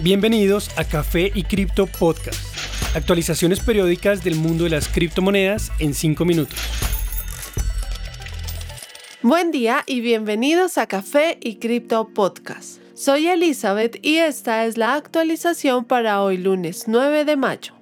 Bienvenidos a Café y Cripto Podcast. Actualizaciones periódicas del mundo de las criptomonedas en 5 minutos. Buen día y bienvenidos a Café y Cripto Podcast. Soy Elizabeth y esta es la actualización para hoy lunes 9 de mayo.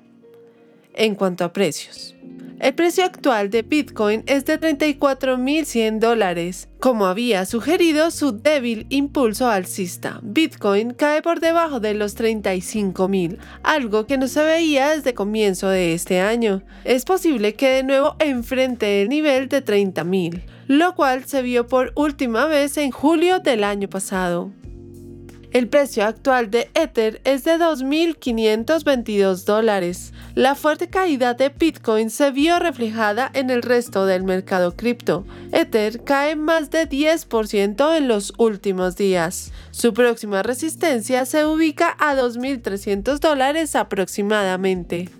En cuanto a precios. El precio actual de Bitcoin es de 34.100 dólares. Como había sugerido su débil impulso alcista, Bitcoin cae por debajo de los 35.000, algo que no se veía desde comienzo de este año. Es posible que de nuevo enfrente el nivel de 30.000, lo cual se vio por última vez en julio del año pasado. El precio actual de Ether es de 2.522 dólares. La fuerte caída de Bitcoin se vio reflejada en el resto del mercado cripto. Ether cae más de 10% en los últimos días. Su próxima resistencia se ubica a 2.300 dólares aproximadamente.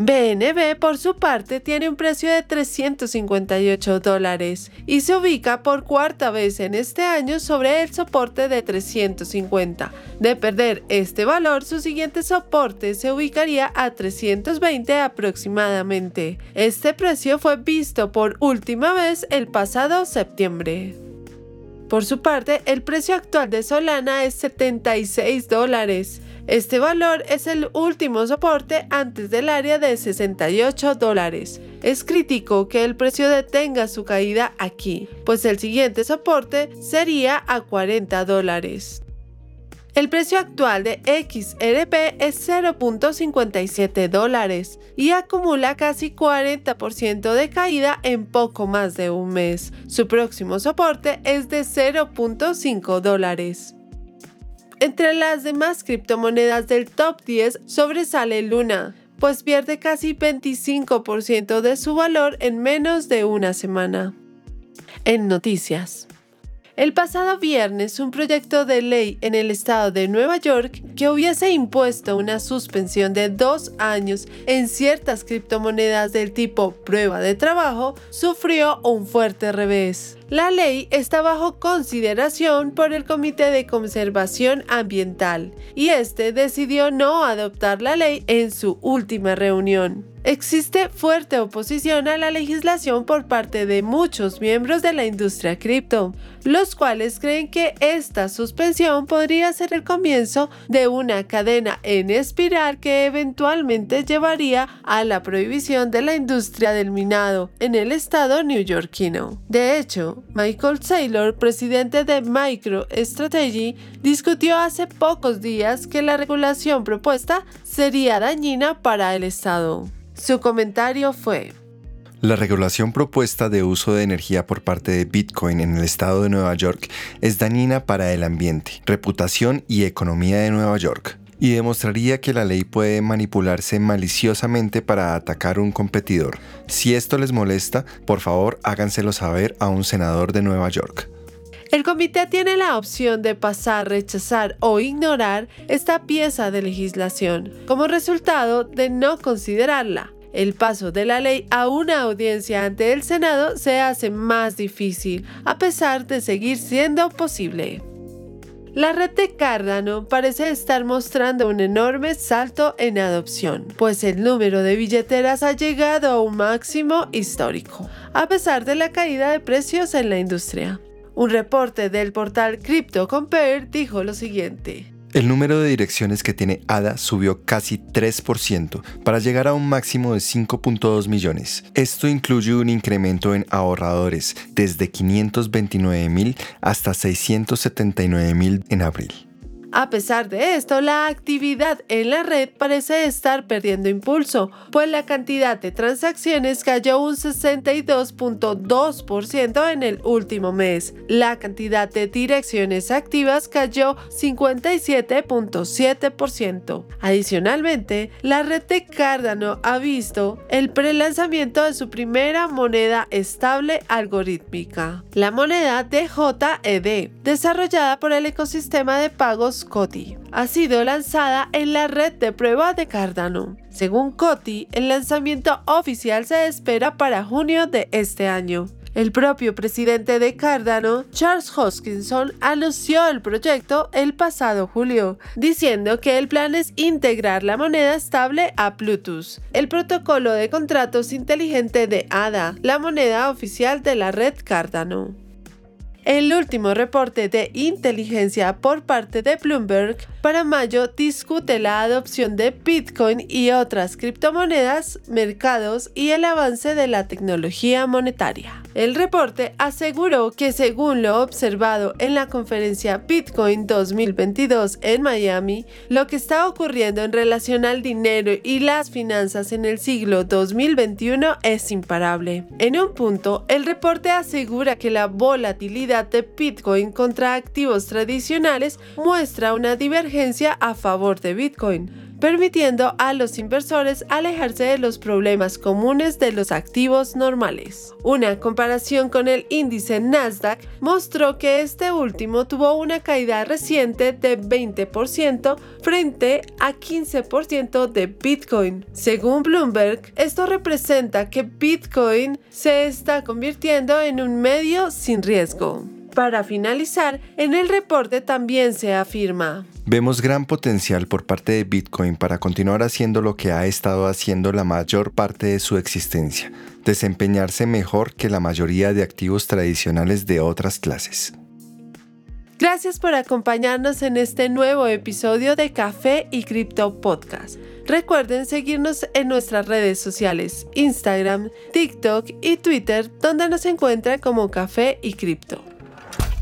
BNB por su parte tiene un precio de 358 dólares y se ubica por cuarta vez en este año sobre el soporte de 350. De perder este valor, su siguiente soporte se ubicaría a 320 aproximadamente. Este precio fue visto por última vez el pasado septiembre. Por su parte, el precio actual de Solana es 76 dólares. Este valor es el último soporte antes del área de 68 dólares. Es crítico que el precio detenga su caída aquí, pues el siguiente soporte sería a 40 dólares. El precio actual de XRP es 0.57 dólares y acumula casi 40% de caída en poco más de un mes. Su próximo soporte es de 0.5 dólares. Entre las demás criptomonedas del top 10 sobresale Luna, pues pierde casi 25% de su valor en menos de una semana. En noticias. El pasado viernes, un proyecto de ley en el estado de Nueva York que hubiese impuesto una suspensión de dos años en ciertas criptomonedas del tipo prueba de trabajo sufrió un fuerte revés. La ley está bajo consideración por el Comité de Conservación Ambiental y este decidió no adoptar la ley en su última reunión. Existe fuerte oposición a la legislación por parte de muchos miembros de la industria cripto, los cuales creen que esta suspensión podría ser el comienzo de una cadena en espiral que eventualmente llevaría a la prohibición de la industria del minado en el estado neoyorquino. De hecho, Michael Saylor, presidente de MicroStrategy, discutió hace pocos días que la regulación propuesta sería dañina para el Estado. Su comentario fue, la regulación propuesta de uso de energía por parte de Bitcoin en el estado de Nueva York es dañina para el ambiente, reputación y economía de Nueva York y demostraría que la ley puede manipularse maliciosamente para atacar un competidor. Si esto les molesta, por favor háganselo saber a un senador de Nueva York. El comité tiene la opción de pasar, rechazar o ignorar esta pieza de legislación como resultado de no considerarla. El paso de la ley a una audiencia ante el Senado se hace más difícil, a pesar de seguir siendo posible. La red de Cardano parece estar mostrando un enorme salto en adopción, pues el número de billeteras ha llegado a un máximo histórico, a pesar de la caída de precios en la industria. Un reporte del portal CryptoCompare dijo lo siguiente. El número de direcciones que tiene ADA subió casi 3% para llegar a un máximo de 5.2 millones. Esto incluye un incremento en ahorradores desde 529 mil hasta 679 mil en abril. A pesar de esto, la actividad en la red parece estar perdiendo impulso, pues la cantidad de transacciones cayó un 62.2% en el último mes. La cantidad de direcciones activas cayó 57.7%. Adicionalmente, la red de Cardano ha visto el prelanzamiento de su primera moneda estable algorítmica, la moneda DJED, desarrollada por el ecosistema de pagos Coti. Ha sido lanzada en la red de prueba de Cardano. Según Coti, el lanzamiento oficial se espera para junio de este año. El propio presidente de Cardano, Charles Hoskinson, anunció el proyecto el pasado julio, diciendo que el plan es integrar la moneda estable a Bluetooth, el protocolo de contratos inteligente de ADA, la moneda oficial de la red Cardano. El último reporte de inteligencia por parte de Bloomberg para mayo discute la adopción de Bitcoin y otras criptomonedas, mercados y el avance de la tecnología monetaria. El reporte aseguró que según lo observado en la conferencia Bitcoin 2022 en Miami, lo que está ocurriendo en relación al dinero y las finanzas en el siglo 2021 es imparable. En un punto, el reporte asegura que la volatilidad de Bitcoin contra activos tradicionales muestra una divergencia a favor de Bitcoin permitiendo a los inversores alejarse de los problemas comunes de los activos normales. Una comparación con el índice Nasdaq mostró que este último tuvo una caída reciente de 20% frente a 15% de Bitcoin. Según Bloomberg, esto representa que Bitcoin se está convirtiendo en un medio sin riesgo. Para finalizar, en el reporte también se afirma. Vemos gran potencial por parte de Bitcoin para continuar haciendo lo que ha estado haciendo la mayor parte de su existencia, desempeñarse mejor que la mayoría de activos tradicionales de otras clases. Gracias por acompañarnos en este nuevo episodio de Café y Cripto Podcast. Recuerden seguirnos en nuestras redes sociales, Instagram, TikTok y Twitter, donde nos encuentran como Café y Cripto.